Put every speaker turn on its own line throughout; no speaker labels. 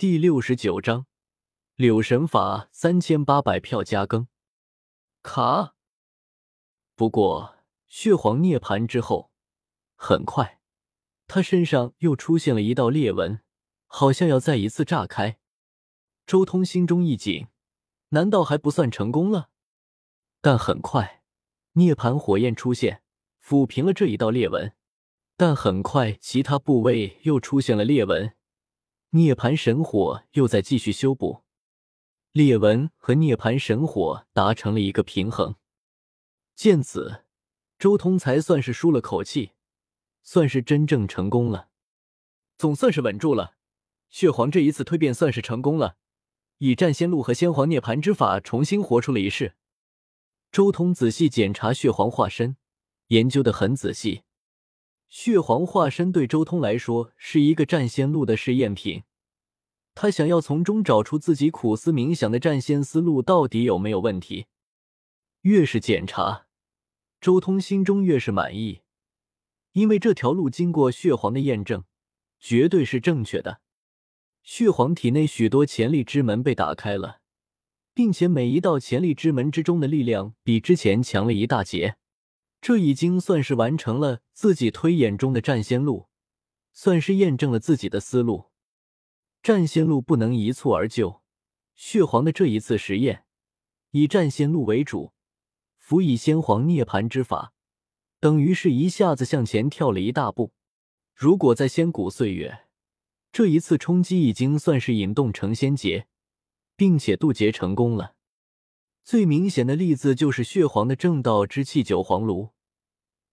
第六十九章柳神法三千八百票加更。卡。不过血皇涅槃之后，很快他身上又出现了一道裂纹，好像要再一次炸开。周通心中一紧，难道还不算成功了？但很快涅槃火焰出现，抚平了这一道裂纹。但很快其他部位又出现了裂纹，涅槃神火又在继续修补。裂纹和涅槃神火达成了一个平衡。见此，周通才算是舒了口气，算是真正成功了，总算是稳住了。血皇这一次蜕变算是成功了，以战仙路和仙皇涅槃之法重新活出了一世。周通仔细检查血皇化身，研究的很仔细。血皇化身对周通来说是一个战仙路的试验品，他想要从中找出自己苦思冥想的战仙思路到底有没有问题。越是检查。周通心中越是满意，因为这条路经过血皇的验证，绝对是正确的。血皇体内许多潜力之门被打开了，并且每一道潜力之门之中的力量比之前强了一大截。这已经算是完成了自己推演中的战仙路，算是验证了自己的思路。战仙路不能一蹴而就，血皇的这一次实验以战仙路为主。辅以先皇涅槃之法，等于是一下子向前跳了一大步。如果在仙古岁月，这一次冲击已经算是引动成仙劫，并且渡劫成功了。最明显的例子就是血皇的正道之气九黄炉，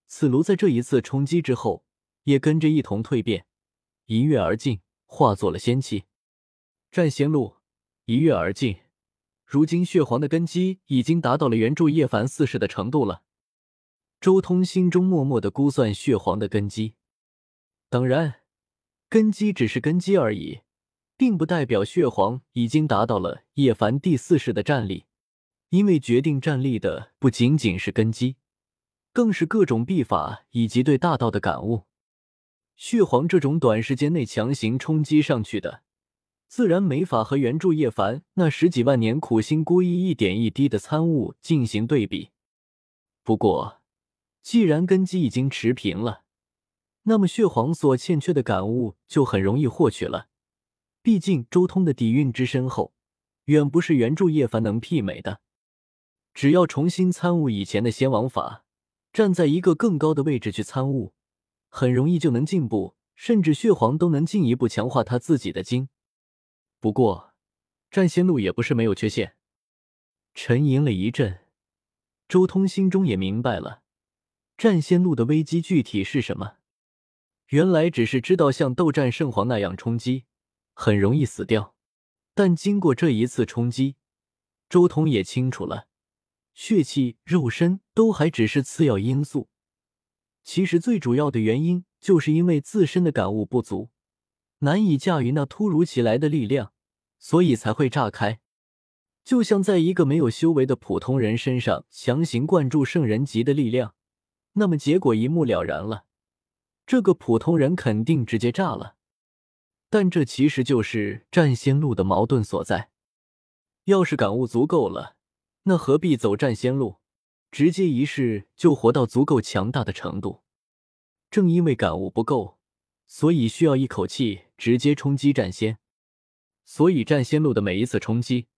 此炉在这一次冲击之后，也跟着一同蜕变，一跃而进，化作了仙气。战仙路一跃而进。如今血皇的根基已经达到了原著叶凡四世的程度了。周通心中默默的估算血皇的根基，当然，根基只是根基而已，并不代表血皇已经达到了叶凡第四世的战力。因为决定战力的不仅仅是根基，更是各种秘法以及对大道的感悟。血皇这种短时间内强行冲击上去的。自然没法和原著叶凡那十几万年苦心孤诣一点一滴的参悟进行对比。不过，既然根基已经持平了，那么血皇所欠缺的感悟就很容易获取了。毕竟周通的底蕴之深厚，远不是原著叶凡能媲美的。只要重新参悟以前的仙王法，站在一个更高的位置去参悟，很容易就能进步，甚至血皇都能进一步强化他自己的精。不过，战仙路也不是没有缺陷。沉吟了一阵，周通心中也明白了战仙路的危机具体是什么。原来只是知道像斗战圣皇那样冲击，很容易死掉。但经过这一次冲击，周通也清楚了，血气、肉身都还只是次要因素。其实最主要的原因，就是因为自身的感悟不足。难以驾驭那突如其来的力量，所以才会炸开。就像在一个没有修为的普通人身上强行灌注圣人级的力量，那么结果一目了然了，这个普通人肯定直接炸了。但这其实就是战仙路的矛盾所在。要是感悟足够了，那何必走战仙路，直接一世就活到足够强大的程度？正因为感悟不够。所以需要一口气直接冲击战仙，所以战仙路的每一次冲击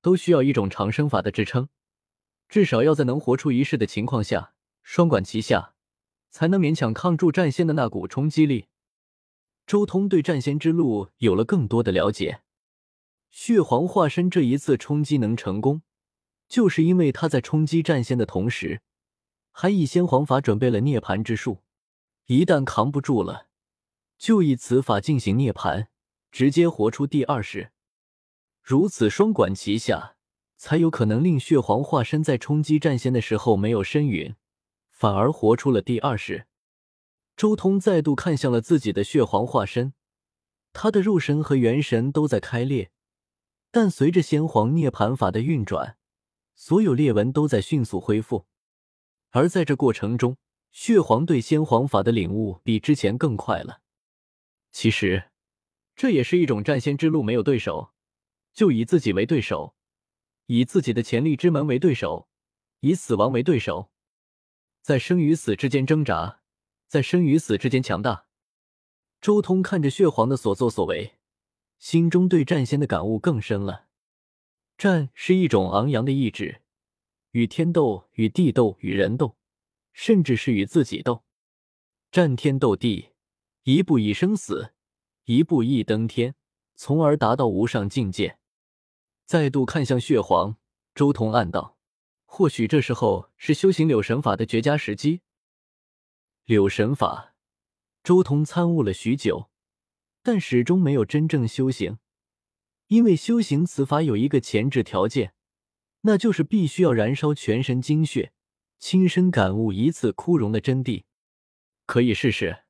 都需要一种长生法的支撑，至少要在能活出一世的情况下，双管齐下，才能勉强抗住战仙的那股冲击力。周通对战仙之路有了更多的了解，血皇化身这一次冲击能成功，就是因为他在冲击战仙的同时，还以仙皇法准备了涅槃之术，一旦扛不住了。就以此法进行涅槃，直接活出第二世，如此双管齐下，才有可能令血皇化身在冲击战仙的时候没有身陨，反而活出了第二世。周通再度看向了自己的血皇化身，他的肉身和元神都在开裂，但随着先皇涅槃法的运转，所有裂纹都在迅速恢复。而在这过程中，血皇对先皇法的领悟比之前更快了。其实，这也是一种战仙之路，没有对手，就以自己为对手，以自己的潜力之门为对手，以死亡为对手，在生与死之间挣扎，在生与死之间强大。周通看着血皇的所作所为，心中对战仙的感悟更深了。战是一种昂扬的意志，与天斗，与地斗，与人斗，甚至是与自己斗。战天斗地，一步一生死，一步一登天，从而达到无上境界。再度看向血皇，周通暗道：或许这时候是修行柳神法的绝佳时机。柳神法。周通参悟了许久，但始终没有真正修行，因为修行此法有一个前置条件，那就是必须要燃烧全身精血，亲身感悟一次枯荣的真谛。可以试试。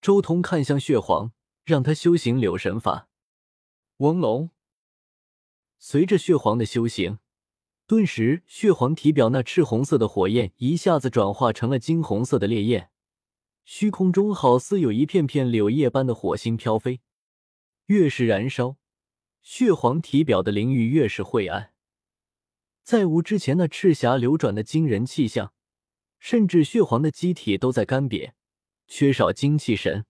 周通看向血皇，让他修行柳神法。翁龙，随着血皇的修行，顿时血皇体表那赤红色的火焰一下子转化成了金红色的烈焰。虚空中好似有一片片柳叶般的火星飘飞，越是燃烧，血皇体表的灵域越是晦暗，再无之前那赤霞流转的惊人气象，甚至血皇的机体都在干瘪，缺少精气神，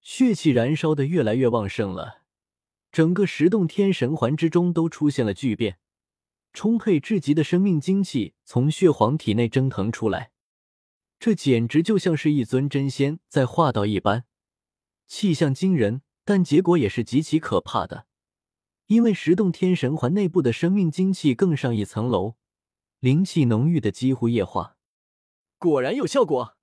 血气燃烧的越来越旺盛了，整个十洞天神环之中都出现了巨变，充沛至极的生命精气从血皇体内蒸腾出来。这简直就像是一尊真仙在化道一般，气象惊人，但结果也是极其可怕的。因为十洞天神环内部的生命精气更上一层楼，灵气浓郁的几乎液化。果然有效果！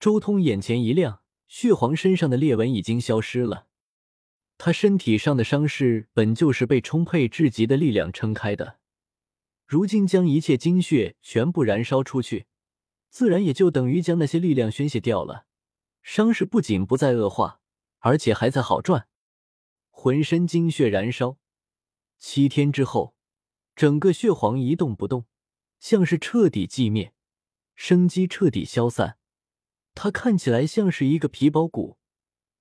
周通眼前一亮，血皇身上的裂纹已经消失了。他身体上的伤势本就是被充沛至极的力量撑开的，如今将一切精血全部燃烧出去。自然也就等于将那些力量宣泄掉了，伤势不仅不再恶化，而且还在好转。浑身精血燃烧，七天之后，整个血皇一动不动，像是彻底寂灭，生机彻底消散。他看起来像是一个皮包骨，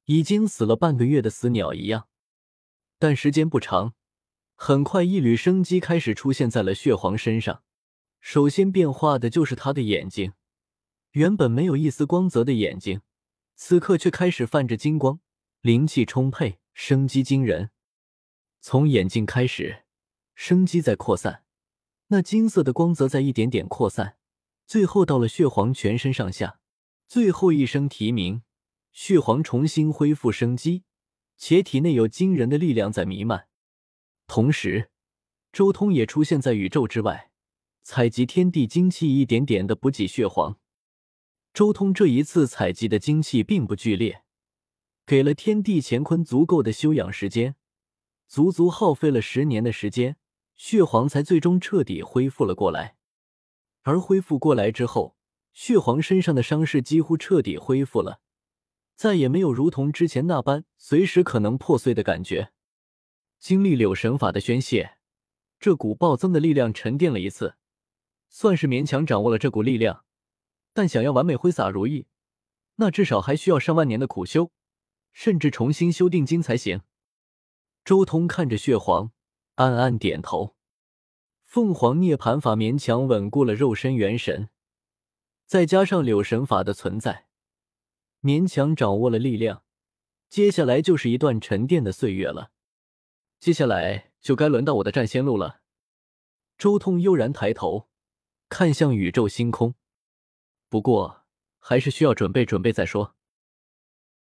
已经死了半个月的死鸟一样。但时间不长，很快一缕生机开始出现在了血皇身上。首先变化的就是他的眼睛，原本没有一丝光泽的眼睛，此刻却开始泛着金光，灵气充沛，生机惊人。从眼睛开始，生机在扩散，那金色的光泽在一点点扩散，最后到了血皇全身上下。最后一声啼鸣，血皇重新恢复生机，且体内有惊人的力量在弥漫。同时，周通也出现在宇宙之外。采集天地精气，一点点的补给血皇。周通这一次采集的精气并不剧烈，给了天地乾坤足够的休养时间，足足耗费了十年的时间，血皇才最终彻底恢复了过来。而恢复过来之后，血皇身上的伤势几乎彻底恢复了，再也没有如同之前那般随时可能破碎的感觉。经历柳神法的宣泄，这股暴增的力量沉淀了一次。算是勉强掌握了这股力量，但想要完美挥洒如意，那至少还需要上万年的苦修，甚至重新修订经才行。周通看着血皇，暗暗点头。凤凰涅槃法勉强稳固了肉身元神，再加上柳神法的存在，勉强掌握了力量。接下来就是一段沉淀的岁月了。接下来就该轮到我的战仙路了。周通悠然抬头。看向宇宙星空，不过还是需要准备准备再说。